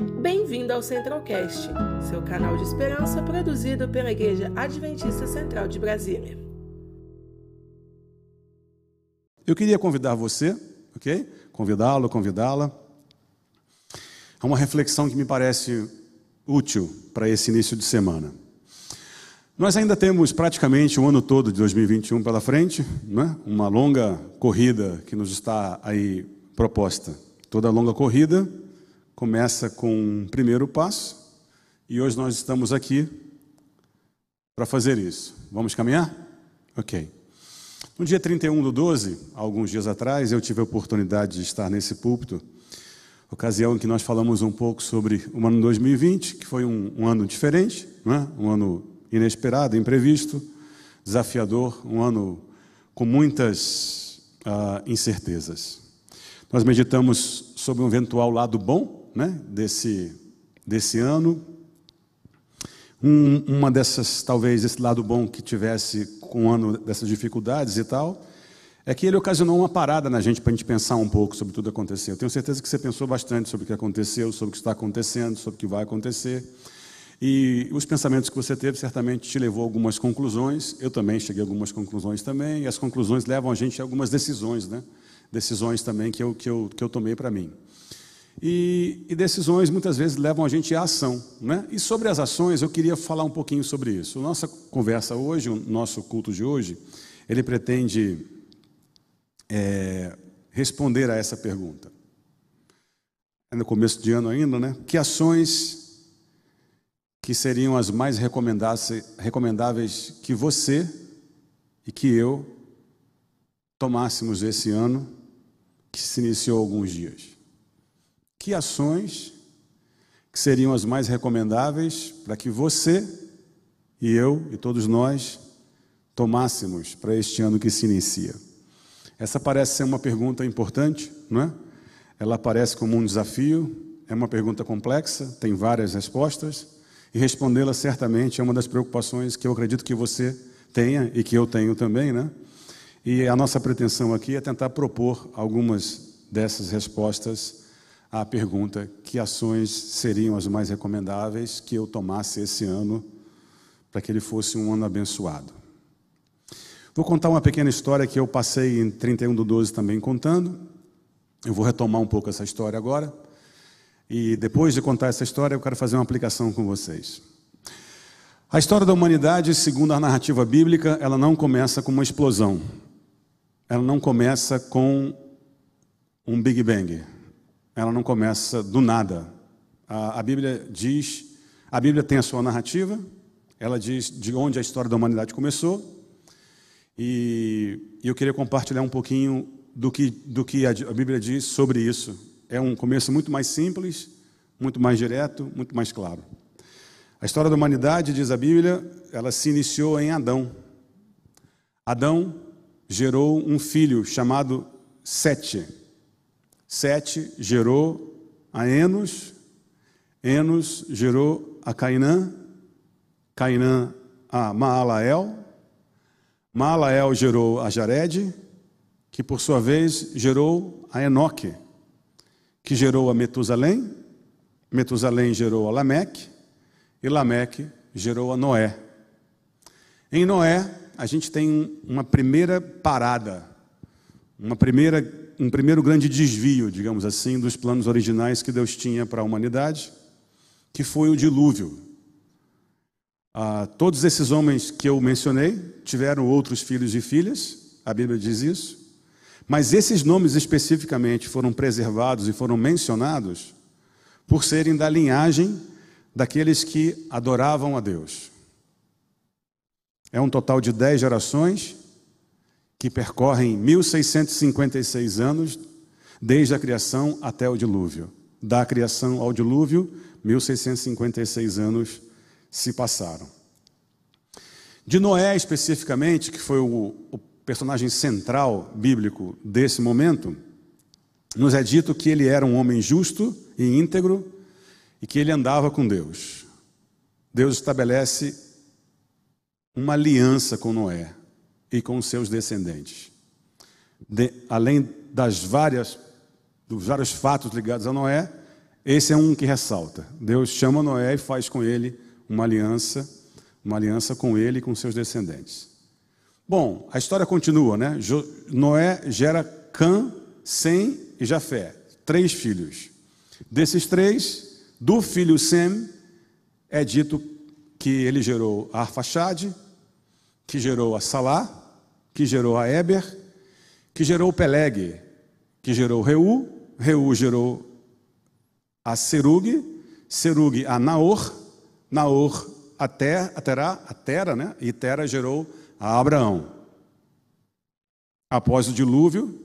Bem-vindo ao Centralcast, seu canal de esperança produzido pela Igreja Adventista Central de Brasília. Eu queria convidar você, ok? Convidá-lo, convidá-la, a uma reflexão que me parece útil para esse início de semana. Nós ainda temos praticamente o ano todo de 2021 pela frente, né? uma longa corrida que nos está aí proposta. Toda longa corrida começa com um primeiro passo e hoje nós estamos aqui para fazer isso. Vamos caminhar? Ok. No dia 31 do 12, alguns dias atrás, eu tive a oportunidade de estar nesse púlpito, ocasião em que nós falamos um pouco sobre o ano 2020, que foi um, um ano diferente, né? um ano inesperado, imprevisto, desafiador, um ano com muitas uh, incertezas. Nós meditamos sobre um eventual lado bom né, desse, desse ano. Um, uma dessas, talvez, esse lado bom que tivesse com o ano dessas dificuldades e tal, é que ele ocasionou uma parada na gente para a gente pensar um pouco sobre tudo que aconteceu. Eu tenho certeza que você pensou bastante sobre o que aconteceu, sobre o que está acontecendo, sobre o que vai acontecer. E os pensamentos que você teve certamente te levou a algumas conclusões. Eu também cheguei a algumas conclusões também. E as conclusões levam a gente a algumas decisões, né? Decisões também que eu, que eu, que eu tomei para mim. E, e, decisões muitas vezes levam a gente à ação. Né? E sobre as ações, eu queria falar um pouquinho sobre isso. Nossa conversa hoje, o nosso culto de hoje, ele pretende é, responder a essa pergunta. É no começo de ano ainda, né? Que ações que seriam as mais recomendáveis que você e que eu tomássemos esse ano que se iniciou há alguns dias. Que ações que seriam as mais recomendáveis para que você e eu e todos nós tomássemos para este ano que se inicia? Essa parece ser uma pergunta importante, não é? Ela aparece como um desafio, é uma pergunta complexa, tem várias respostas. E respondê-la certamente é uma das preocupações que eu acredito que você tenha e que eu tenho também, né? E a nossa pretensão aqui é tentar propor algumas dessas respostas à pergunta: que ações seriam as mais recomendáveis que eu tomasse esse ano para que ele fosse um ano abençoado? Vou contar uma pequena história que eu passei em 31 do 12 também contando. Eu vou retomar um pouco essa história agora. E depois de contar essa história, eu quero fazer uma aplicação com vocês. A história da humanidade, segundo a narrativa bíblica, ela não começa com uma explosão. Ela não começa com um Big Bang. Ela não começa do nada. A, a Bíblia diz, a Bíblia tem a sua narrativa, ela diz de onde a história da humanidade começou. E, e eu queria compartilhar um pouquinho do que, do que a Bíblia diz sobre isso é um começo muito mais simples, muito mais direto, muito mais claro. A história da humanidade, diz a Bíblia, ela se iniciou em Adão. Adão gerou um filho chamado Sete. Sete gerou a Enos, Enos gerou a Cainã, Cainã a Maalael, Maalael gerou a Jared, que por sua vez gerou a Enoque que gerou a Metusalém, Metusalém gerou a Lameque, e Lameque gerou a Noé. Em Noé, a gente tem uma primeira parada, uma primeira, um primeiro grande desvio, digamos assim, dos planos originais que Deus tinha para a humanidade, que foi o dilúvio. Ah, todos esses homens que eu mencionei tiveram outros filhos e filhas, a Bíblia diz isso. Mas esses nomes especificamente foram preservados e foram mencionados por serem da linhagem daqueles que adoravam a Deus. É um total de dez gerações que percorrem 1656 anos, desde a criação até o dilúvio. Da criação ao dilúvio, 1656 anos se passaram. De Noé, especificamente, que foi o, o personagem central bíblico desse momento, nos é dito que ele era um homem justo e íntegro e que ele andava com Deus. Deus estabelece uma aliança com Noé e com seus descendentes. De, além das várias dos vários fatos ligados a Noé, esse é um que ressalta. Deus chama Noé e faz com ele uma aliança, uma aliança com ele e com seus descendentes. Bom, a história continua, né? Noé gera Cã, Sem e Jafé, três filhos. Desses três, do filho Sem, é dito que ele gerou Arfaxade, que gerou a Salá, que gerou a Eber, que gerou Peleg, que gerou Reu, Reu gerou a Serug, Serug a Naor, Naor a, ter, a Terá, a Tera, né? E Tera gerou a Abraão. Após o dilúvio,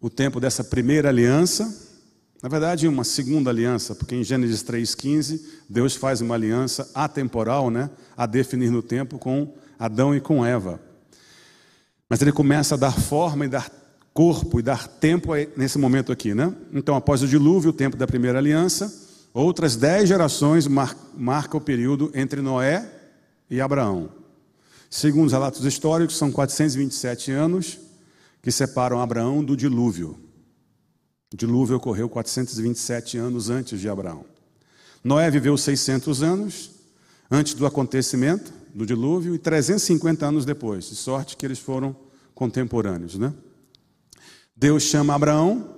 o tempo dessa primeira aliança, na verdade, uma segunda aliança, porque em Gênesis 3,15, Deus faz uma aliança atemporal, né, a definir no tempo com Adão e com Eva. Mas ele começa a dar forma e dar corpo e dar tempo nesse momento aqui, né? Então, após o dilúvio, o tempo da primeira aliança, outras dez gerações mar marca o período entre Noé e Abraão. Segundo os relatos históricos, são 427 anos que separam Abraão do dilúvio. O dilúvio ocorreu 427 anos antes de Abraão. Noé viveu 600 anos antes do acontecimento do dilúvio e 350 anos depois, de sorte que eles foram contemporâneos, né? Deus chama Abraão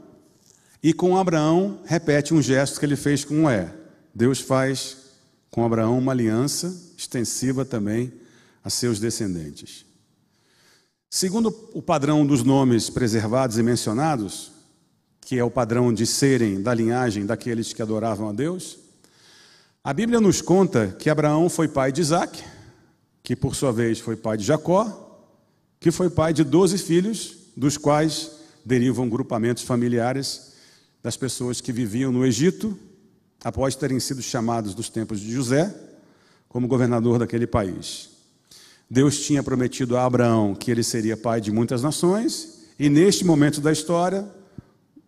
e com Abraão repete um gesto que ele fez com Noé. Deus faz com Abraão uma aliança extensiva também a seus descendentes. Segundo o padrão dos nomes preservados e mencionados, que é o padrão de serem da linhagem daqueles que adoravam a Deus, a Bíblia nos conta que Abraão foi pai de Isaac, que por sua vez foi pai de Jacó, que foi pai de doze filhos, dos quais derivam grupamentos familiares das pessoas que viviam no Egito, após terem sido chamados dos tempos de José como governador daquele país. Deus tinha prometido a Abraão que ele seria pai de muitas nações, e neste momento da história,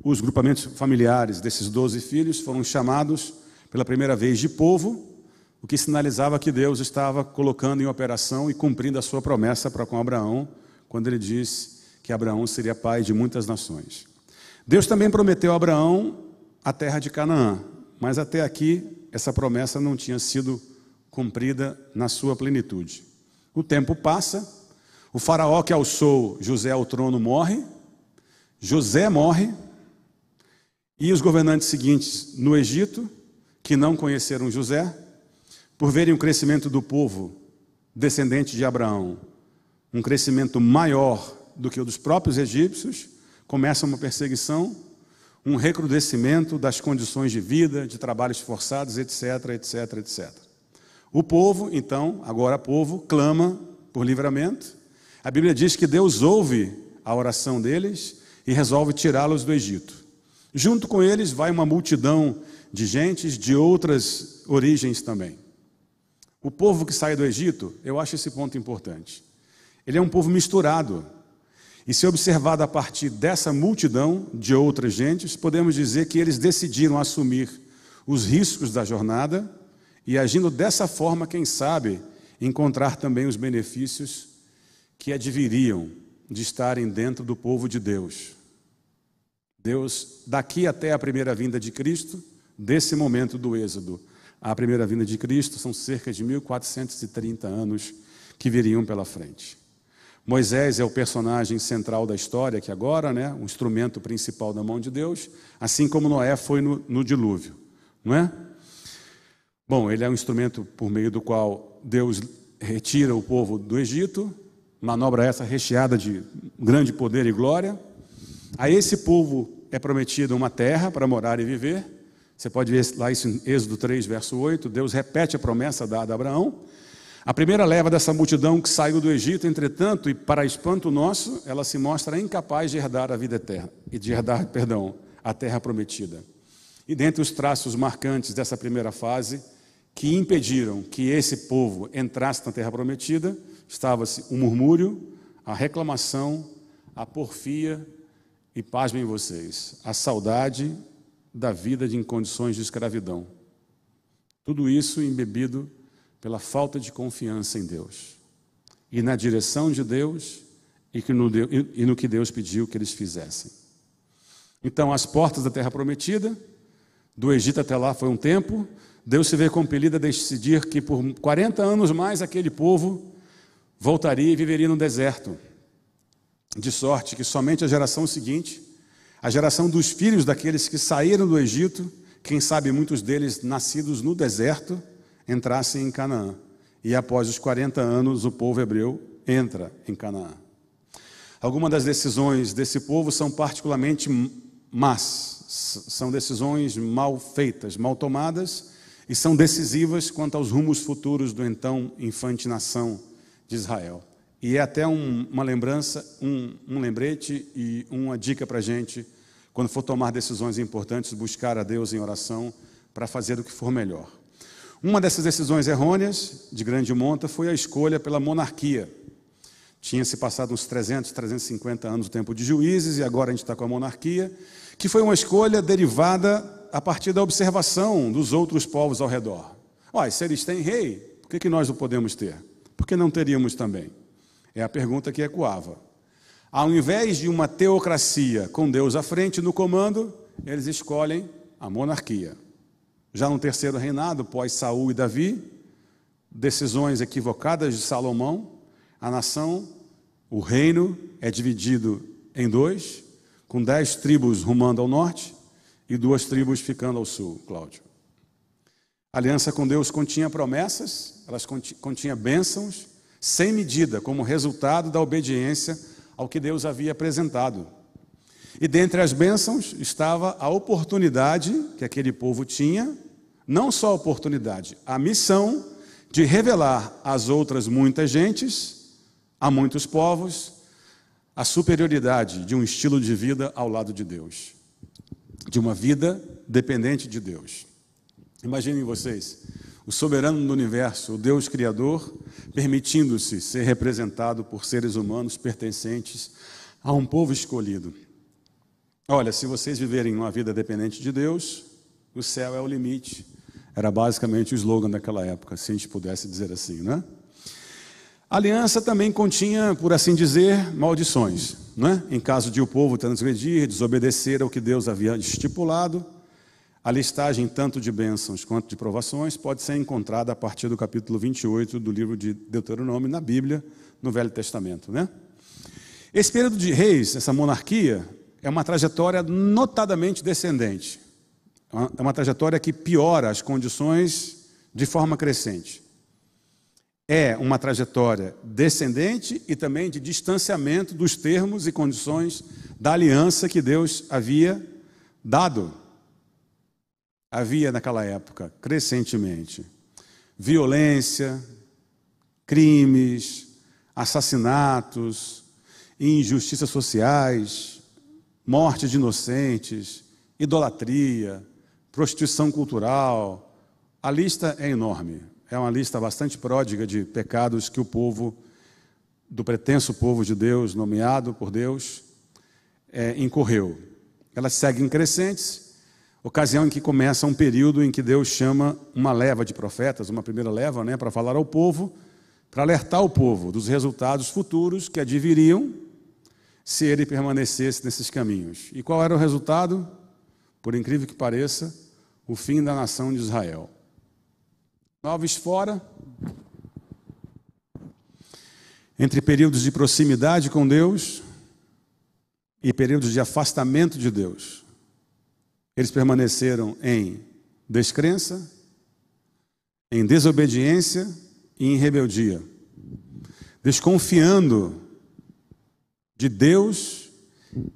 os grupamentos familiares desses doze filhos foram chamados pela primeira vez de povo, o que sinalizava que Deus estava colocando em operação e cumprindo a sua promessa para com Abraão, quando ele disse que Abraão seria pai de muitas nações. Deus também prometeu a Abraão a terra de Canaã, mas até aqui essa promessa não tinha sido cumprida na sua plenitude. O tempo passa, o faraó que alçou José ao trono morre, José morre, e os governantes seguintes no Egito, que não conheceram José, por verem o crescimento do povo descendente de Abraão, um crescimento maior do que o dos próprios egípcios, começa uma perseguição, um recrudescimento das condições de vida, de trabalhos forçados, etc, etc, etc. O povo, então, agora povo, clama por livramento. A Bíblia diz que Deus ouve a oração deles e resolve tirá-los do Egito. Junto com eles vai uma multidão de gentes de outras origens também. O povo que sai do Egito, eu acho esse ponto importante. Ele é um povo misturado. E se observado a partir dessa multidão de outras gentes, podemos dizer que eles decidiram assumir os riscos da jornada e agindo dessa forma, quem sabe, encontrar também os benefícios que adviriam de estarem dentro do povo de Deus. Deus, daqui até a primeira vinda de Cristo, desse momento do Êxodo à primeira vinda de Cristo, são cerca de 1430 anos que viriam pela frente. Moisés é o personagem central da história que agora, né, o instrumento principal da mão de Deus, assim como Noé foi no, no dilúvio, não é? Bom, ele é um instrumento por meio do qual Deus retira o povo do Egito, manobra essa recheada de grande poder e glória. A esse povo é prometida uma terra para morar e viver. Você pode ver lá isso em Êxodo 3, verso 8. Deus repete a promessa dada a Abraão. A primeira leva dessa multidão que saiu do Egito, entretanto, e para espanto nosso, ela se mostra incapaz de herdar a vida eterna, e de herdar, perdão, a terra prometida. E dentre os traços marcantes dessa primeira fase, que impediram que esse povo entrasse na terra prometida, estava-se o murmúrio, a reclamação, a porfia e, pasmem vocês, a saudade da vida de em condições de escravidão. Tudo isso embebido pela falta de confiança em Deus e na direção de Deus e, no, e no que Deus pediu que eles fizessem. Então, as portas da terra prometida do Egito até lá foi um tempo, Deus se vê compelido a decidir que por 40 anos mais aquele povo voltaria e viveria no deserto. De sorte que somente a geração seguinte, a geração dos filhos daqueles que saíram do Egito, quem sabe muitos deles nascidos no deserto, entrassem em Canaã. E após os 40 anos, o povo hebreu entra em Canaã. Algumas das decisões desse povo são particularmente más, são decisões mal feitas, mal tomadas e são decisivas quanto aos rumos futuros do então infante nação de Israel. E é até um, uma lembrança, um, um lembrete e uma dica para a gente, quando for tomar decisões importantes, buscar a Deus em oração para fazer o que for melhor. Uma dessas decisões errôneas, de grande monta, foi a escolha pela monarquia. Tinha se passado uns 300, 350 anos o tempo de juízes e agora a gente está com a monarquia, que foi uma escolha derivada a partir da observação dos outros povos ao redor. Olha, se eles têm rei, por que, que nós não podemos ter? Por que não teríamos também? É a pergunta que ecoava. Ao invés de uma teocracia com Deus à frente no comando, eles escolhem a monarquia. Já no terceiro reinado, pós Saul e Davi, decisões equivocadas de Salomão, a nação, o reino é dividido em dois, com dez tribos rumando ao norte e duas tribos ficando ao sul, Cláudio. A aliança com Deus continha promessas, elas continha bênçãos, sem medida, como resultado da obediência ao que Deus havia apresentado. E dentre as bênçãos estava a oportunidade que aquele povo tinha, não só a oportunidade, a missão de revelar às outras muitas gentes, a muitos povos, a superioridade de um estilo de vida ao lado de Deus, de uma vida dependente de Deus. Imaginem vocês, o soberano do universo, o Deus Criador, permitindo-se ser representado por seres humanos pertencentes a um povo escolhido. Olha, se vocês viverem uma vida dependente de Deus, o céu é o limite. Era basicamente o slogan daquela época, se a gente pudesse dizer assim, né? A aliança também continha, por assim dizer, maldições, né? Em caso de o povo transgredir, desobedecer ao que Deus havia estipulado, a listagem tanto de bênçãos quanto de provações pode ser encontrada a partir do capítulo 28 do livro de Deuteronômio na Bíblia, no Velho Testamento, né? Esse período de reis, essa monarquia, é uma trajetória notadamente descendente. É uma trajetória que piora as condições de forma crescente. É uma trajetória descendente e também de distanciamento dos termos e condições da aliança que Deus havia dado havia naquela época, crescentemente, violência, crimes, assassinatos, injustiças sociais, morte de inocentes, idolatria, prostituição cultural. A lista é enorme. É uma lista bastante pródiga de pecados que o povo, do pretenso povo de Deus, nomeado por Deus, é, incorreu. Elas seguem crescentes ocasião em que começa um período em que Deus chama uma leva de profetas, uma primeira leva, né, para falar ao povo, para alertar o povo dos resultados futuros que adviriam se ele permanecesse nesses caminhos. E qual era o resultado? Por incrível que pareça, o fim da nação de Israel. Novos fora, entre períodos de proximidade com Deus e períodos de afastamento de Deus. Eles permaneceram em descrença, em desobediência e em rebeldia, desconfiando de Deus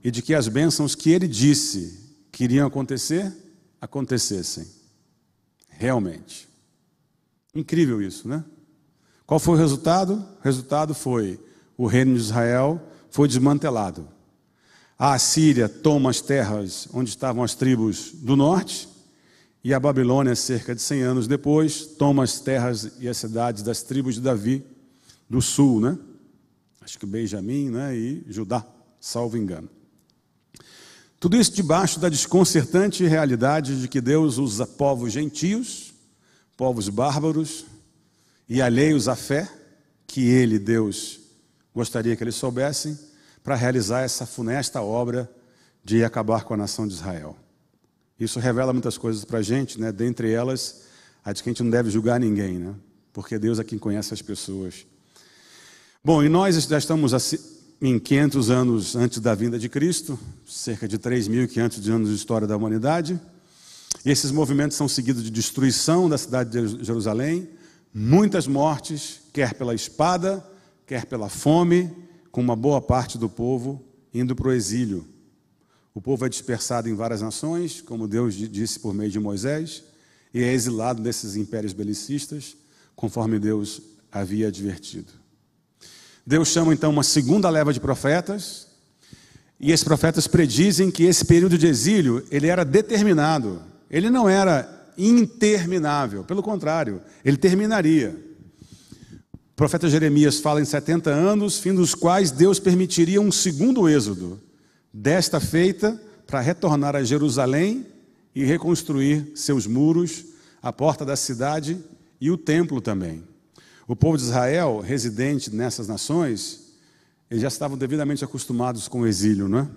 e de que as bênçãos que ele disse que iriam acontecer, acontecessem. Realmente. Incrível isso, né? Qual foi o resultado? O resultado foi o reino de Israel foi desmantelado. A Assíria toma as terras onde estavam as tribos do norte, e a Babilônia, cerca de 100 anos depois, toma as terras e as cidades das tribos de Davi do sul, né? Acho que Benjamim né? e Judá, salvo engano. Tudo isso debaixo da desconcertante realidade de que Deus usa povos gentios, povos bárbaros e alheios à fé, que Ele, Deus, gostaria que eles soubessem, para realizar essa funesta obra de acabar com a nação de Israel. Isso revela muitas coisas para a gente, né? dentre elas, a de que a gente não deve julgar ninguém, né? porque Deus é quem conhece as pessoas. Bom, e nós já estamos em 500 anos antes da vinda de Cristo, cerca de 3.500 anos de história da humanidade, e esses movimentos são seguidos de destruição da cidade de Jerusalém, muitas mortes, quer pela espada, quer pela fome, com uma boa parte do povo indo para o exílio. O povo é dispersado em várias nações, como Deus disse por meio de Moisés, e é exilado desses impérios belicistas, conforme Deus havia advertido. Deus chama então uma segunda leva de profetas, e esses profetas predizem que esse período de exílio, ele era determinado. Ele não era interminável, pelo contrário, ele terminaria. Profeta Jeremias fala em 70 anos, fim dos quais Deus permitiria um segundo êxodo, desta feita para retornar a Jerusalém e reconstruir seus muros, a porta da cidade e o templo também. O povo de Israel, residente nessas nações, eles já estavam devidamente acostumados com o exílio, não é?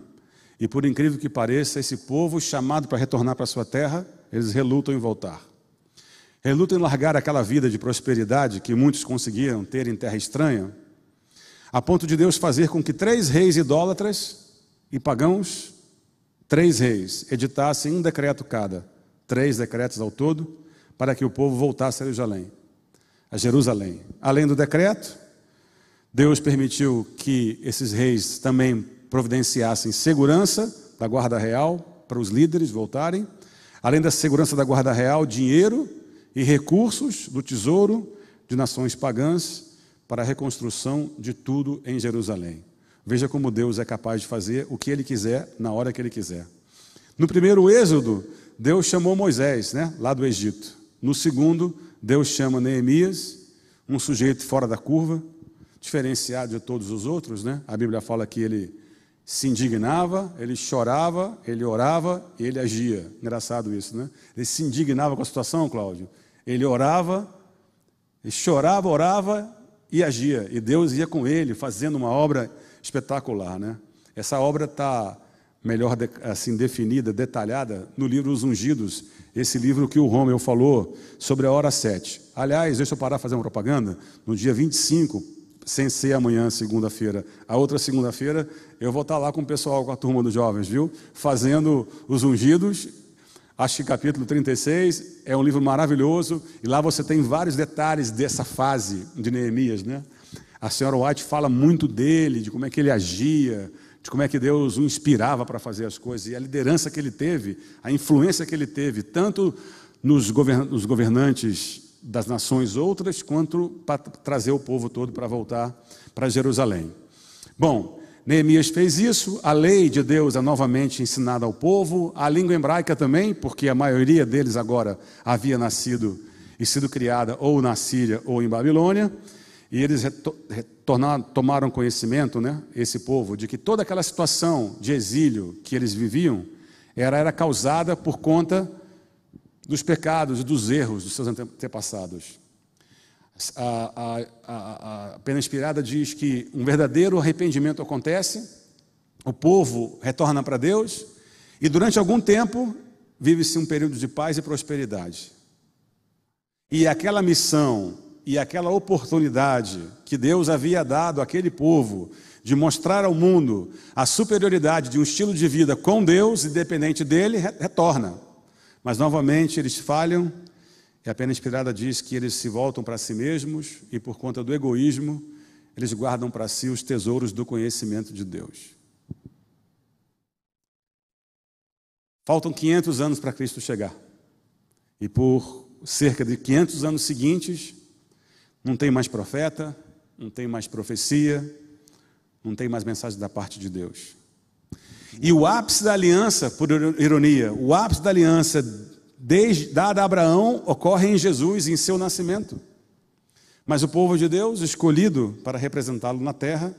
E por incrível que pareça, esse povo chamado para retornar para sua terra, eles relutam em voltar. Relutam em largar aquela vida de prosperidade que muitos conseguiram ter em terra estranha, a ponto de Deus fazer com que três reis idólatras e pagãos, três reis, editassem um decreto cada, três decretos ao todo, para que o povo voltasse a Jerusalém. A Jerusalém. Além do decreto, Deus permitiu que esses reis também providenciassem segurança da guarda real para os líderes voltarem, além da segurança da guarda real, dinheiro e recursos do tesouro de nações pagãs para a reconstrução de tudo em Jerusalém. Veja como Deus é capaz de fazer o que ele quiser na hora que ele quiser. No primeiro êxodo, Deus chamou Moisés, né, lá do Egito. No segundo, Deus chama Neemias, um sujeito fora da curva, diferenciado de todos os outros, né? A Bíblia fala que ele se indignava, ele chorava, ele orava e ele agia. Engraçado isso, né? Ele se indignava com a situação, Cláudio. Ele orava, chorava, orava e agia. E Deus ia com ele, fazendo uma obra espetacular, né? Essa obra está melhor assim definida, detalhada no livro Os Ungidos, esse livro que o Romeu falou sobre a hora 7. Aliás, deixa eu parar fazer uma propaganda. No dia 25, sem ser amanhã, segunda-feira, a outra segunda-feira, eu vou estar lá com o pessoal, com a turma dos jovens, viu? Fazendo os ungidos. Acho que capítulo 36 é um livro maravilhoso e lá você tem vários detalhes dessa fase de Neemias, né? A senhora White fala muito dele, de como é que ele agia, de como é que Deus o inspirava para fazer as coisas e a liderança que ele teve, a influência que ele teve, tanto nos governantes das nações outras, quanto para trazer o povo todo para voltar para Jerusalém. Bom, Neemias fez isso, a lei de Deus é novamente ensinada ao povo, a língua hebraica também, porque a maioria deles agora havia nascido e sido criada ou na Síria ou em Babilônia. E eles tomaram conhecimento, né, esse povo, de que toda aquela situação de exílio que eles viviam era, era causada por conta dos pecados e dos erros dos seus antepassados. A, a, a, pena inspirada diz que um verdadeiro arrependimento acontece, o povo retorna para Deus e durante algum tempo vive-se um período de paz e prosperidade. E aquela missão e aquela oportunidade que Deus havia dado àquele povo de mostrar ao mundo a superioridade de um estilo de vida com Deus, independente dele, retorna. Mas novamente eles falham, e a pena inspirada diz que eles se voltam para si mesmos e, por conta do egoísmo, eles guardam para si os tesouros do conhecimento de Deus. Faltam 500 anos para Cristo chegar. E por cerca de 500 anos seguintes, não tem mais profeta, não tem mais profecia, não tem mais mensagem da parte de Deus. E o ápice da aliança, por ironia, o ápice da aliança desde, dada a Abraão ocorre em Jesus, em seu nascimento. Mas o povo de Deus, escolhido para representá-lo na terra,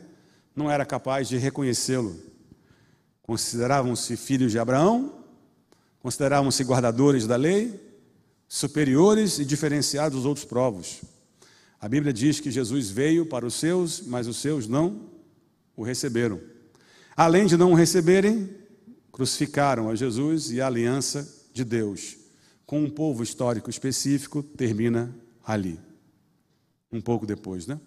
não era capaz de reconhecê-lo. Consideravam-se filhos de Abraão, consideravam-se guardadores da lei, superiores e diferenciados dos outros povos. A Bíblia diz que Jesus veio para os seus, mas os seus não o receberam. Além de não o receberem, crucificaram a Jesus e a aliança de Deus com um povo histórico específico termina ali. Um pouco depois, né?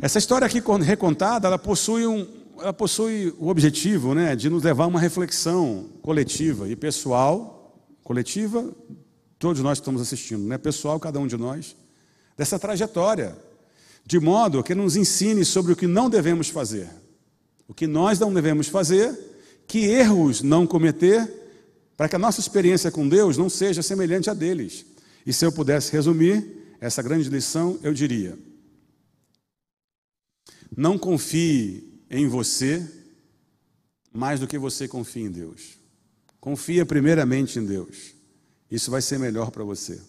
Essa história aqui recontada, ela possui, um, ela possui o objetivo né, de nos levar a uma reflexão coletiva e pessoal, coletiva, todos nós estamos assistindo, né, pessoal, cada um de nós, dessa trajetória, de modo que nos ensine sobre o que não devemos fazer, o que nós não devemos fazer, que erros não cometer, para que a nossa experiência com Deus não seja semelhante a deles. E se eu pudesse resumir essa grande lição, eu diria: não confie em você mais do que você confia em Deus. Confia primeiramente em Deus. Isso vai ser melhor para você.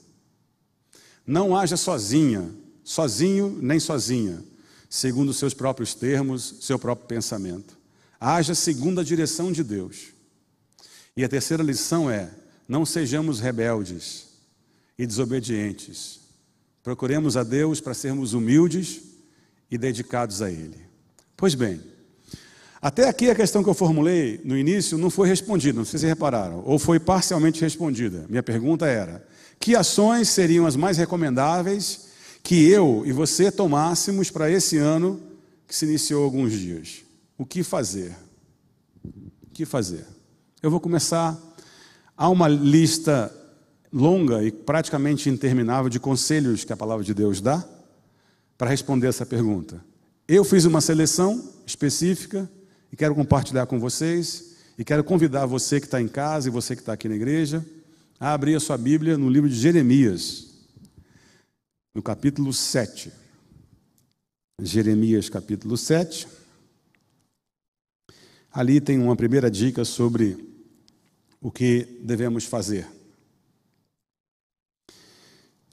Não haja sozinha, sozinho nem sozinha, segundo seus próprios termos, seu próprio pensamento. Haja segundo a direção de Deus. E a terceira lição é: não sejamos rebeldes e desobedientes. Procuremos a Deus para sermos humildes e dedicados a Ele. Pois bem, até aqui a questão que eu formulei no início não foi respondida, não sei se repararam, ou foi parcialmente respondida. Minha pergunta era: que ações seriam as mais recomendáveis que eu e você tomássemos para esse ano que se iniciou alguns dias? O que fazer? O que fazer? Eu vou começar. Há uma lista longa e praticamente interminável de conselhos que a palavra de Deus dá para responder essa pergunta. Eu fiz uma seleção específica e quero compartilhar com vocês e quero convidar você que está em casa e você que está aqui na igreja a abrir a sua Bíblia no livro de Jeremias, no capítulo 7. Jeremias, capítulo 7. Ali tem uma primeira dica sobre o que devemos fazer.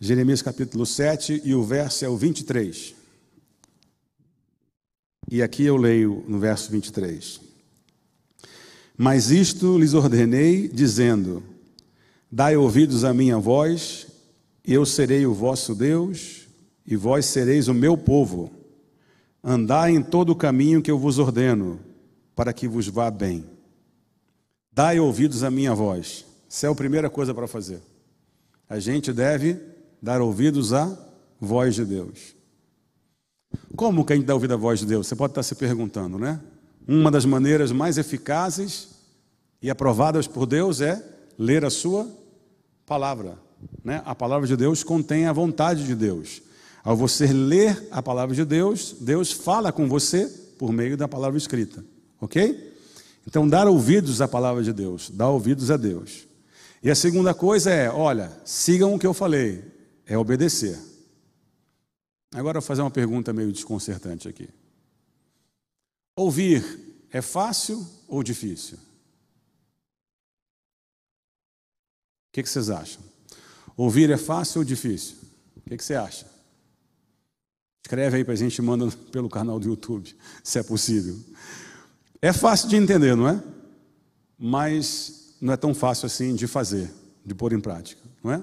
Jeremias capítulo 7 e o verso é o 23. E aqui eu leio no verso 23. Mas isto lhes ordenei, dizendo: Dai ouvidos à minha voz, eu serei o vosso Deus, e vós sereis o meu povo. Andai em todo o caminho que eu vos ordeno, para que vos vá bem. Dai ouvidos à minha voz. Essa é a primeira coisa para fazer. A gente deve dar ouvidos à voz de Deus. Como que a gente dá ouvido à voz de Deus? Você pode estar se perguntando, né? Uma das maneiras mais eficazes e aprovadas por Deus é ler a sua palavra. Né? A palavra de Deus contém a vontade de Deus. Ao você ler a palavra de Deus, Deus fala com você por meio da palavra escrita. Ok? Então, dar ouvidos à palavra de Deus, dar ouvidos a Deus. E a segunda coisa é: olha, sigam o que eu falei, é obedecer. Agora vou fazer uma pergunta meio desconcertante aqui. Ouvir é fácil ou difícil? O que, vocês acham? Ouvir é fácil ou difícil? O que, que você acha? Escreve aí para a gente, manda pelo canal do YouTube, se é possível. É fácil de entender, não é? Mas não é tão fácil assim de fazer, de pôr em prática, não é?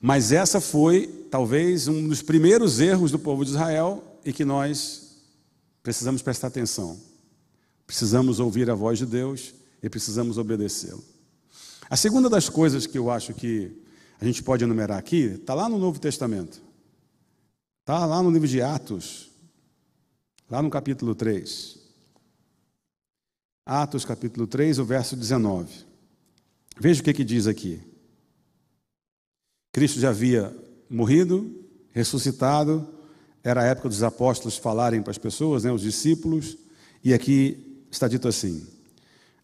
Mas essa foi, talvez, um dos primeiros erros do povo de Israel e que nós precisamos prestar atenção. Precisamos ouvir a voz de Deus e precisamos obedecê-lo. A segunda das coisas que eu acho que a gente pode enumerar aqui está lá no Novo Testamento. Está lá no livro de Atos, lá no capítulo 3. Atos, capítulo 3, o verso 19. Veja o que, que diz aqui. Cristo já havia morrido, ressuscitado, era a época dos apóstolos falarem para as pessoas, né, os discípulos, e aqui está dito assim,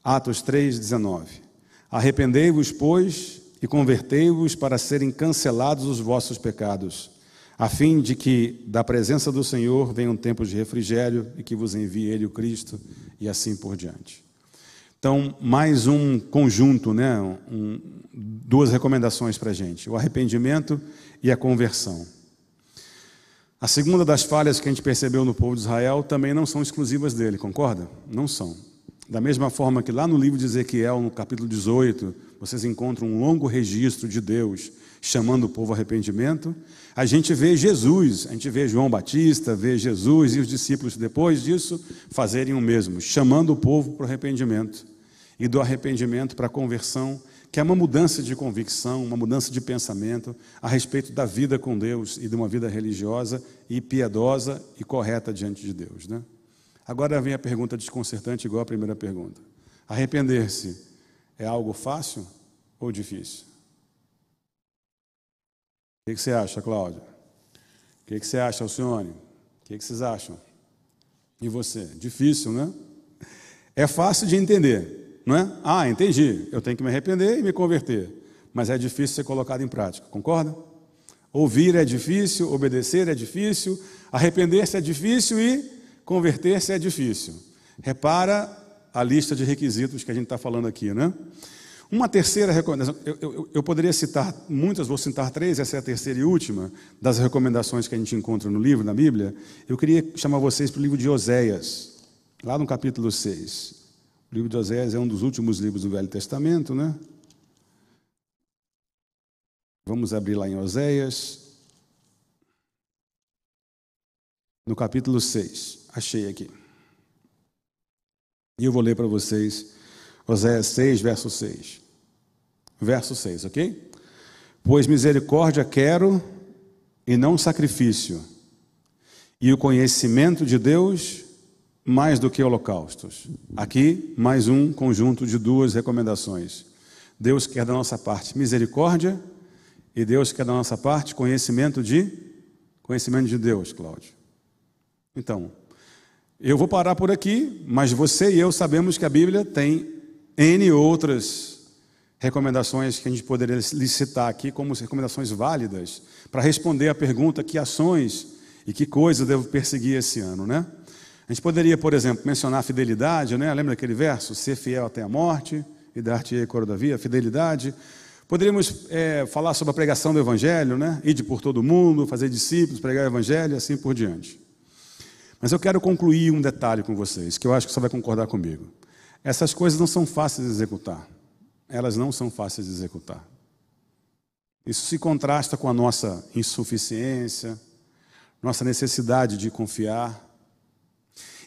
Atos 3, 19: Arrependei-vos, pois, e convertei-vos para serem cancelados os vossos pecados, a fim de que da presença do Senhor venham tempos de refrigério e que vos envie Ele o Cristo, e assim por diante. Então, mais um conjunto, né? Um, duas recomendações para a gente: o arrependimento e a conversão. A segunda das falhas que a gente percebeu no povo de Israel também não são exclusivas dele, concorda? Não são. Da mesma forma que lá no livro de Ezequiel, no capítulo 18, vocês encontram um longo registro de Deus chamando o povo ao arrependimento, a gente vê Jesus, a gente vê João Batista, vê Jesus e os discípulos depois disso fazerem o mesmo, chamando o povo para o arrependimento e do arrependimento para a conversão que é uma mudança de convicção, uma mudança de pensamento a respeito da vida com Deus e de uma vida religiosa e piedosa e correta diante de Deus. Né? Agora vem a pergunta desconcertante, igual a primeira pergunta: arrepender-se é algo fácil ou difícil? O que você acha, Cláudia? O que você acha, Alcione? O que vocês acham? E você? Difícil, né? É fácil de entender, não é? Ah, entendi. Eu tenho que me arrepender e me converter. Mas é difícil ser colocado em prática, concorda? Ouvir é difícil, obedecer é difícil, arrepender-se é difícil e converter-se é difícil. Repara a lista de requisitos que a gente está falando aqui, né? Uma terceira recomendação, eu, eu, eu, poderia citar muitas, vou citar três, essa é a terceira e última das recomendações que a gente encontra no livro, na Bíblia. Eu queria chamar vocês para o livro de Oséias, lá no capítulo 6. O livro de Oséias é um dos últimos livros do Velho Testamento, né? Vamos abrir lá em Oséias, no capítulo 6. Achei aqui. E eu vou ler para vocês Oséias 6, verso 6. Verso 6, ok? Pois misericórdia quero e não sacrifício, e o conhecimento de Deus mais do que holocaustos. Aqui, mais um conjunto de duas recomendações. Deus quer da nossa parte misericórdia e Deus quer da nossa parte conhecimento de conhecimento de Deus, Cláudio. Então, eu vou parar por aqui, mas você e eu sabemos que a Bíblia tem N outras recomendações que a gente poderia licitar aqui como recomendações válidas para responder à pergunta que ações e que coisas devo perseguir esse ano, né? A gente poderia, por exemplo, mencionar a fidelidade, né? Lembra daquele verso? Ser fiel até a morte e dar-te coro da via, fidelidade. Poderíamos é, falar sobre a pregação do Evangelho, né? Ir por todo mundo, fazer discípulos, pregar o Evangelho e assim por diante. Mas eu quero concluir um detalhe com vocês, que eu acho que você vai concordar comigo. Essas coisas não são fáceis de executar. Elas não são fáceis de executar. Isso se contrasta com a nossa insuficiência, nossa necessidade de confiar.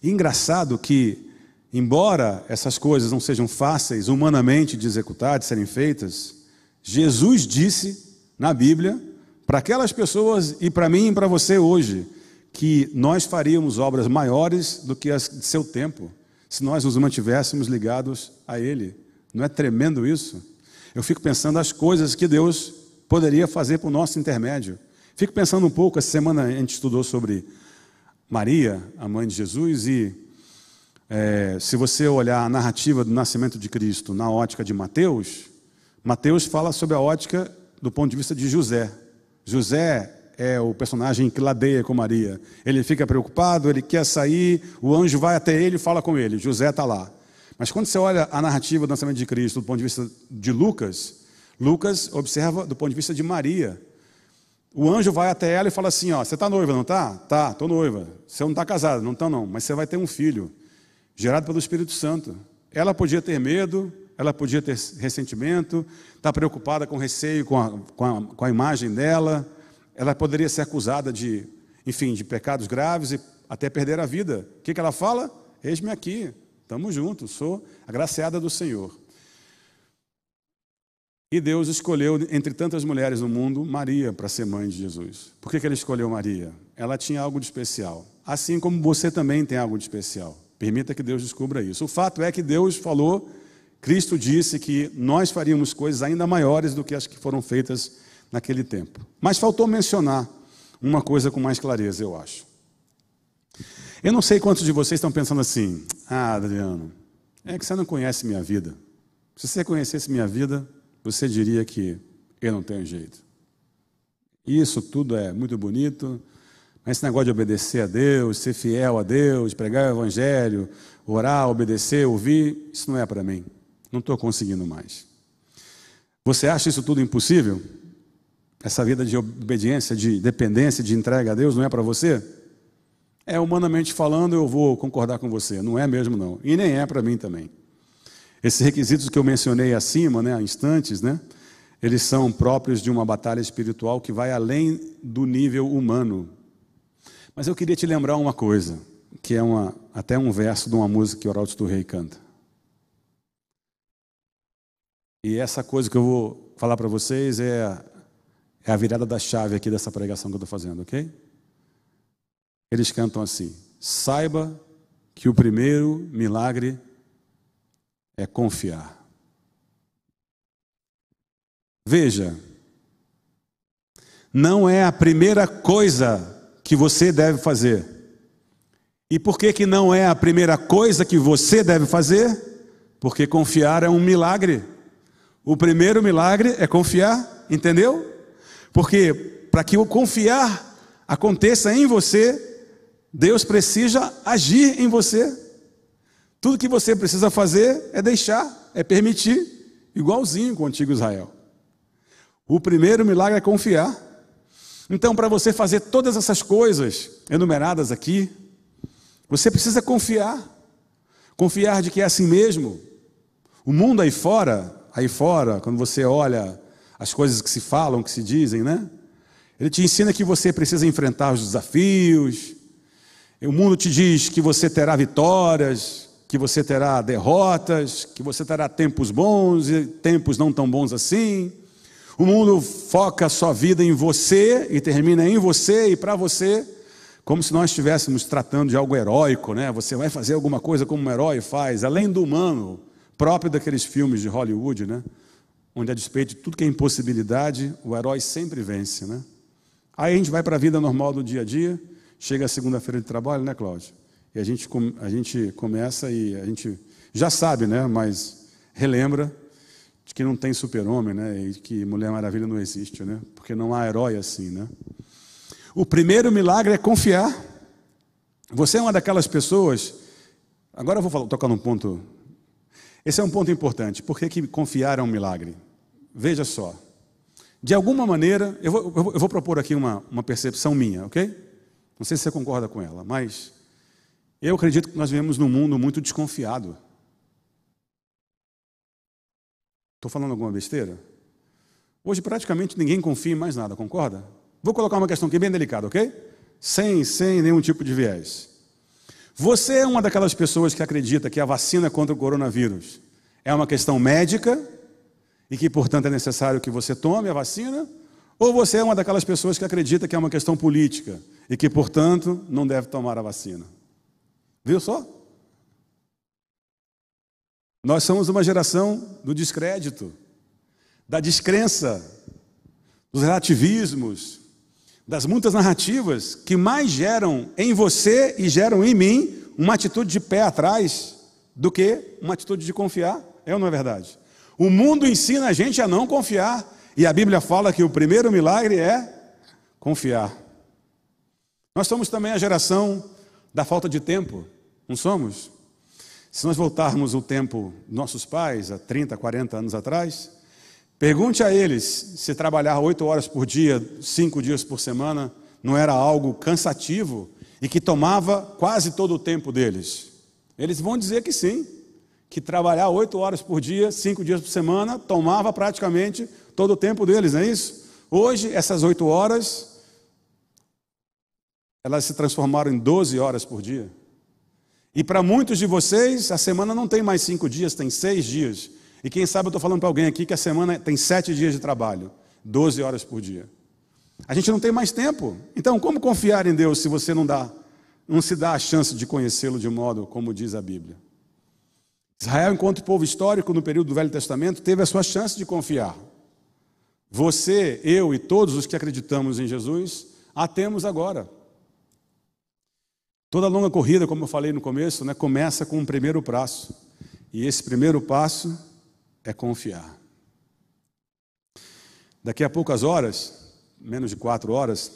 Engraçado que, embora essas coisas não sejam fáceis humanamente de executar, de serem feitas, Jesus disse na Bíblia, para aquelas pessoas e para mim e para você hoje, que nós faríamos obras maiores do que as de seu tempo se nós nos mantivéssemos ligados a Ele. Não é tremendo isso? Eu fico pensando as coisas que Deus poderia fazer por nosso intermédio. Fico pensando um pouco, essa semana a gente estudou sobre Maria, a mãe de Jesus, e é, se você olhar a narrativa do nascimento de Cristo na ótica de Mateus, Mateus fala sobre a ótica do ponto de vista de José. José é o personagem que ladeia com Maria. Ele fica preocupado, ele quer sair, o anjo vai até ele e fala com ele. José está lá. Mas quando você olha a narrativa do nascimento de Cristo do ponto de vista de Lucas, Lucas observa do ponto de vista de Maria. O anjo vai até ela e fala assim: ó, você está noiva, não está? Tá, estou noiva. Você não está casada, não está não, mas você vai ter um filho, gerado pelo Espírito Santo. Ela podia ter medo, ela podia ter ressentimento, estar tá preocupada com receio com a, com a, com a imagem dela ela poderia ser acusada de, enfim, de pecados graves e até perder a vida. O que, que ela fala? Eis-me aqui, estamos juntos, sou agraciada do Senhor. E Deus escolheu, entre tantas mulheres no mundo, Maria para ser mãe de Jesus. Por que, que ele escolheu Maria? Ela tinha algo de especial. Assim como você também tem algo de especial. Permita que Deus descubra isso. O fato é que Deus falou, Cristo disse que nós faríamos coisas ainda maiores do que as que foram feitas naquele tempo. Mas faltou mencionar uma coisa com mais clareza, eu acho. Eu não sei quantos de vocês estão pensando assim: ah, Adriano, é que você não conhece minha vida. Se você conhecesse minha vida, você diria que eu não tenho jeito. Isso tudo é muito bonito, mas esse negócio de obedecer a Deus, ser fiel a Deus, pregar o Evangelho, orar, obedecer, ouvir, isso não é para mim. Não estou conseguindo mais. Você acha isso tudo impossível? Essa vida de obediência, de dependência, de entrega a Deus não é para você? É humanamente falando, eu vou concordar com você. Não é mesmo, não. E nem é para mim também. Esses requisitos que eu mencionei acima, né, instantes, né, eles são próprios de uma batalha espiritual que vai além do nível humano. Mas eu queria te lembrar uma coisa, que é uma, até um verso de uma música que o Oraldo do Rei canta. E essa coisa que eu vou falar para vocês é, é a virada da chave aqui dessa pregação que eu estou fazendo, ok? Eles cantam assim: saiba que o primeiro milagre é confiar. Veja, não é a primeira coisa que você deve fazer. E por que, que não é a primeira coisa que você deve fazer? Porque confiar é um milagre. O primeiro milagre é confiar, entendeu? Porque para que o confiar aconteça em você, Deus precisa agir em você. Tudo que você precisa fazer é deixar, é permitir, igualzinho com o antigo Israel. O primeiro milagre é confiar. Então, para você fazer todas essas coisas enumeradas aqui, você precisa confiar. Confiar de que é assim mesmo. O mundo aí fora, aí fora, quando você olha as coisas que se falam, que se dizem, né? Ele te ensina que você precisa enfrentar os desafios, o mundo te diz que você terá vitórias, que você terá derrotas, que você terá tempos bons e tempos não tão bons assim. O mundo foca a sua vida em você e termina em você e para você, como se nós estivéssemos tratando de algo heróico, né? Você vai fazer alguma coisa como um herói faz, além do humano, próprio daqueles filmes de Hollywood, né? Onde a despeito de tudo que é impossibilidade, o herói sempre vence, né? Aí a gente vai para a vida normal do dia a dia Chega a segunda-feira de trabalho, né, Cláudio? E a gente, a gente começa e a gente já sabe, né? Mas relembra de que não tem super-homem, né? E que Mulher Maravilha não existe, né? Porque não há herói assim, né? O primeiro milagre é confiar. Você é uma daquelas pessoas. Agora eu vou tocar num ponto. Esse é um ponto importante. Por que, que confiar é um milagre? Veja só. De alguma maneira, eu vou, eu vou propor aqui uma, uma percepção minha, ok? Não sei se você concorda com ela, mas eu acredito que nós vivemos num mundo muito desconfiado. Estou falando alguma besteira? Hoje praticamente ninguém confia em mais nada, concorda? Vou colocar uma questão aqui bem delicada, ok? Sem, sem nenhum tipo de viés. Você é uma daquelas pessoas que acredita que a vacina contra o coronavírus é uma questão médica e que, portanto, é necessário que você tome a vacina? Ou você é uma daquelas pessoas que acredita que é uma questão política e que, portanto, não deve tomar a vacina? Viu só? Nós somos uma geração do descrédito, da descrença, dos relativismos, das muitas narrativas que mais geram em você e geram em mim uma atitude de pé atrás do que uma atitude de confiar. É ou não é verdade? O mundo ensina a gente a não confiar. E a Bíblia fala que o primeiro milagre é confiar. Nós somos também a geração da falta de tempo, não somos? Se nós voltarmos o tempo dos nossos pais, há 30, 40 anos atrás, pergunte a eles se trabalhar oito horas por dia, cinco dias por semana, não era algo cansativo e que tomava quase todo o tempo deles. Eles vão dizer que sim, que trabalhar oito horas por dia, cinco dias por semana, tomava praticamente todo o tempo deles, não é isso? Hoje, essas oito horas, elas se transformaram em 12 horas por dia. E para muitos de vocês, a semana não tem mais cinco dias, tem seis dias. E quem sabe eu estou falando para alguém aqui que a semana tem sete dias de trabalho, 12 horas por dia. A gente não tem mais tempo. Então, como confiar em Deus se você não dá, não se dá a chance de conhecê-lo de modo como diz a Bíblia? Israel, enquanto povo histórico no período do Velho Testamento, teve a sua chance de confiar. Você, eu e todos os que acreditamos em Jesus, a temos agora. Toda longa corrida, como eu falei no começo, né, começa com um primeiro passo. E esse primeiro passo é confiar. Daqui a poucas horas, menos de quatro horas,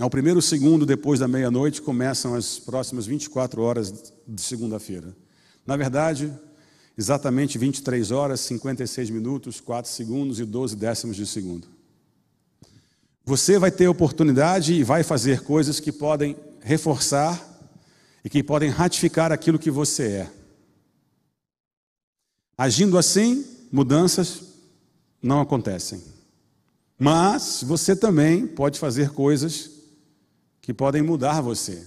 ao primeiro segundo depois da meia-noite, começam as próximas 24 horas de segunda-feira. Na verdade, exatamente 23 horas, 56 minutos, 4 segundos e 12 décimos de segundo. Você vai ter oportunidade e vai fazer coisas que podem reforçar e que podem ratificar aquilo que você é. Agindo assim, mudanças não acontecem. Mas você também pode fazer coisas que podem mudar você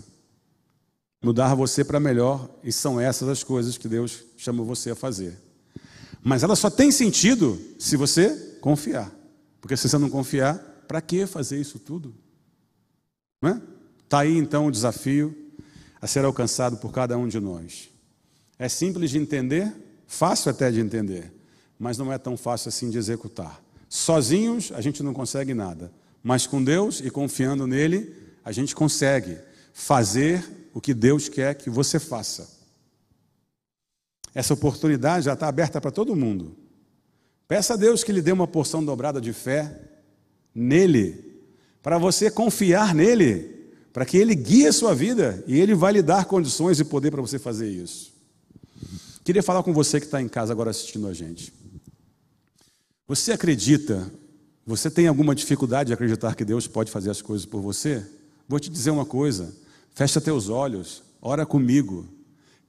mudar você para melhor, e são essas as coisas que Deus chama você a fazer. Mas ela só tem sentido se você confiar. Porque se você não confiar, para que fazer isso tudo? Não é? Está aí então o desafio a ser alcançado por cada um de nós. É simples de entender, fácil até de entender, mas não é tão fácil assim de executar. Sozinhos a gente não consegue nada, mas com Deus e confiando nele, a gente consegue fazer o que Deus quer que você faça. Essa oportunidade já está aberta para todo mundo. Peça a Deus que lhe dê uma porção dobrada de fé nele, para você confiar nele para que Ele guie a sua vida e Ele vai lhe dar condições e poder para você fazer isso. Queria falar com você que está em casa agora assistindo a gente. Você acredita, você tem alguma dificuldade de acreditar que Deus pode fazer as coisas por você? Vou te dizer uma coisa: fecha teus olhos, ora comigo,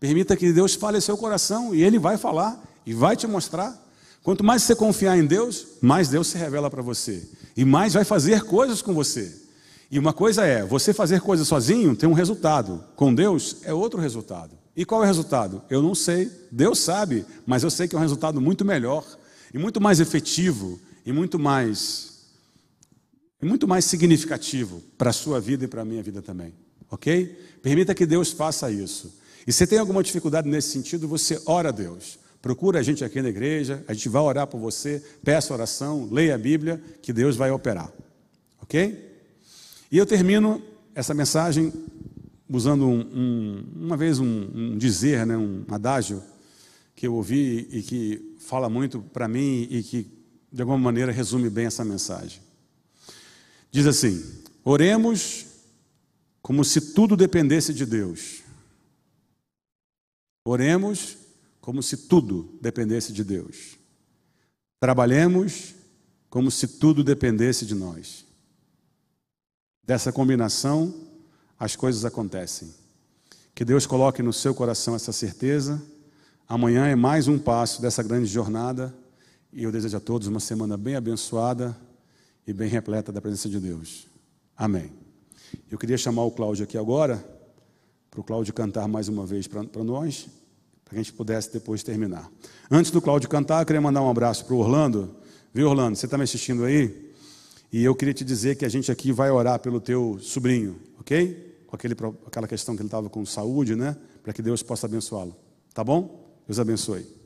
permita que Deus fale seu coração e Ele vai falar e vai te mostrar. Quanto mais você confiar em Deus, mais Deus se revela para você e mais vai fazer coisas com você. E uma coisa é, você fazer coisas sozinho tem um resultado, com Deus é outro resultado. E qual é o resultado? Eu não sei, Deus sabe, mas eu sei que é um resultado muito melhor, e muito mais efetivo, e muito mais, e muito mais significativo para a sua vida e para a minha vida também. Ok? Permita que Deus faça isso. E se tem alguma dificuldade nesse sentido, você ora a Deus. Procura a gente aqui na igreja, a gente vai orar por você, peça oração, leia a Bíblia, que Deus vai operar. Ok? E eu termino essa mensagem usando um, um, uma vez um, um, dizer, né, um adágio que eu ouvi e que fala muito para mim e que de alguma maneira resume bem essa mensagem. Diz assim: oremos como se tudo dependesse de Deus. Oremos como se tudo dependesse de Deus. Trabalhemos como se tudo dependesse de nós. Dessa combinação, as coisas acontecem. Que Deus coloque no seu coração essa certeza. Amanhã é mais um passo dessa grande jornada. E eu desejo a todos uma semana bem abençoada e bem repleta da presença de Deus. Amém. Eu queria chamar o Cláudio aqui agora, para o Cláudio cantar mais uma vez para nós, para que a gente pudesse depois terminar. Antes do Cláudio cantar, eu queria mandar um abraço para o Orlando. Viu, Orlando? Você está me assistindo aí? E eu queria te dizer que a gente aqui vai orar pelo teu sobrinho, ok? Com aquele, aquela questão que ele estava com saúde, né? Para que Deus possa abençoá-lo. Tá bom? Deus abençoe.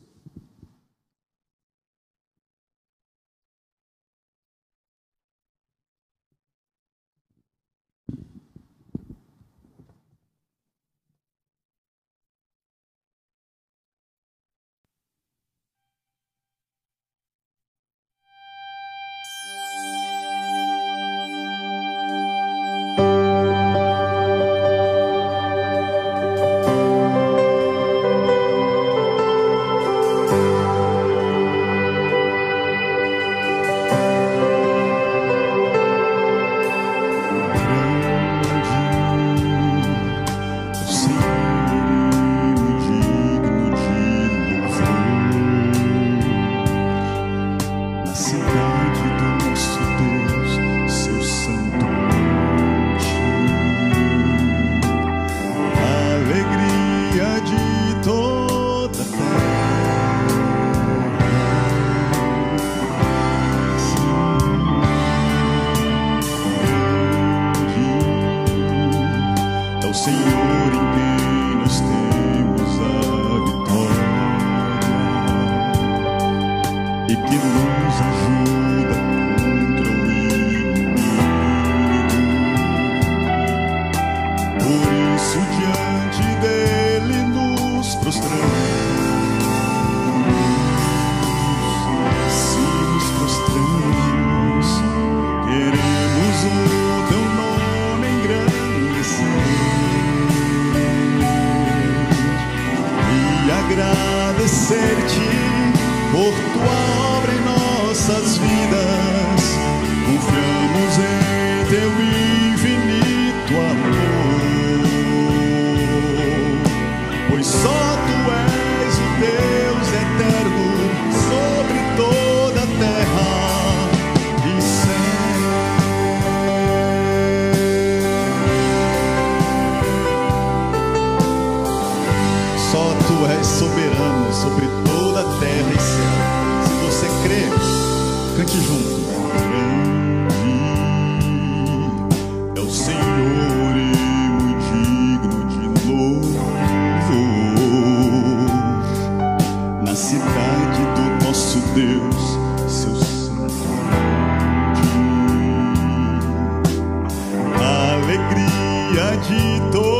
de todos.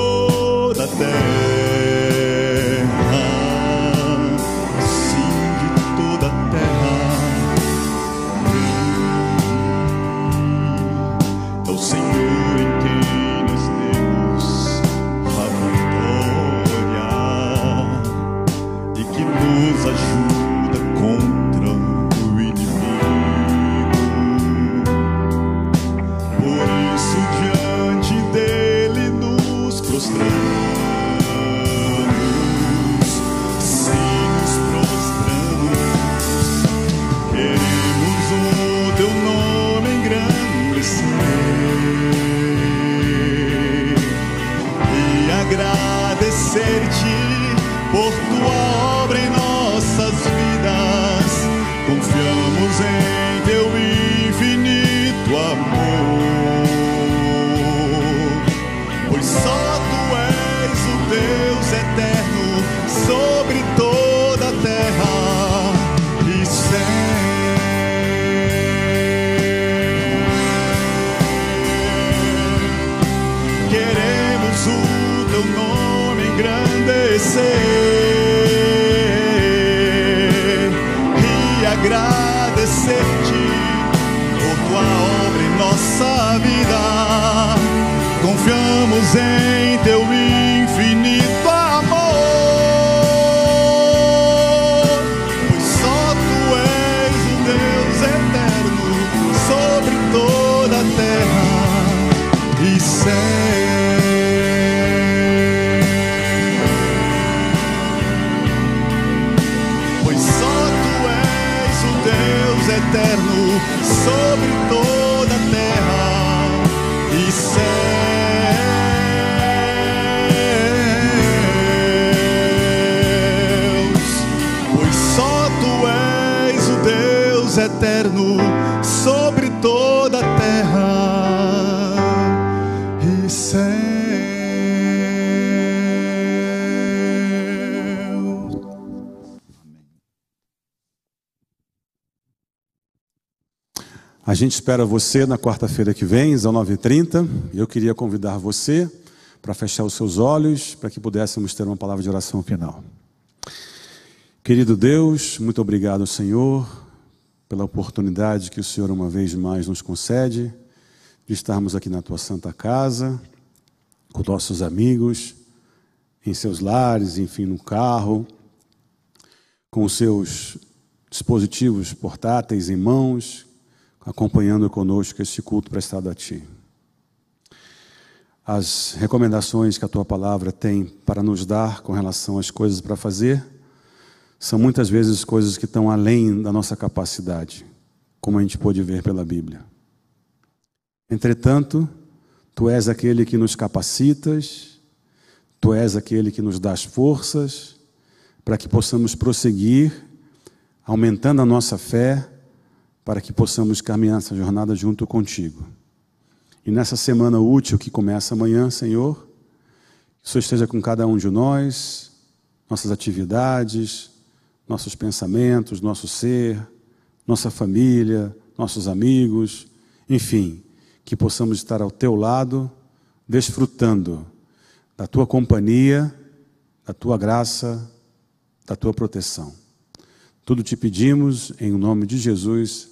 Confiamos gente espera você na quarta-feira que vem, às 9h30. Eu queria convidar você para fechar os seus olhos, para que pudéssemos ter uma palavra de oração final. Querido Deus, muito obrigado, Senhor, pela oportunidade que o Senhor uma vez mais nos concede de estarmos aqui na tua santa casa, com nossos amigos, em seus lares, enfim, no carro, com os seus dispositivos portáteis em mãos, acompanhando conosco este culto prestado a Ti. As recomendações que a Tua palavra tem para nos dar com relação às coisas para fazer são muitas vezes coisas que estão além da nossa capacidade, como a gente pôde ver pela Bíblia. Entretanto, Tu és aquele que nos capacitas, Tu és aquele que nos dá as forças para que possamos prosseguir, aumentando a nossa fé para que possamos caminhar essa jornada junto contigo. E nessa semana útil que começa amanhã, Senhor, que o Senhor esteja com cada um de nós, nossas atividades, nossos pensamentos, nosso ser, nossa família, nossos amigos, enfim, que possamos estar ao teu lado, desfrutando da tua companhia, da tua graça, da tua proteção. Tudo te pedimos em nome de Jesus.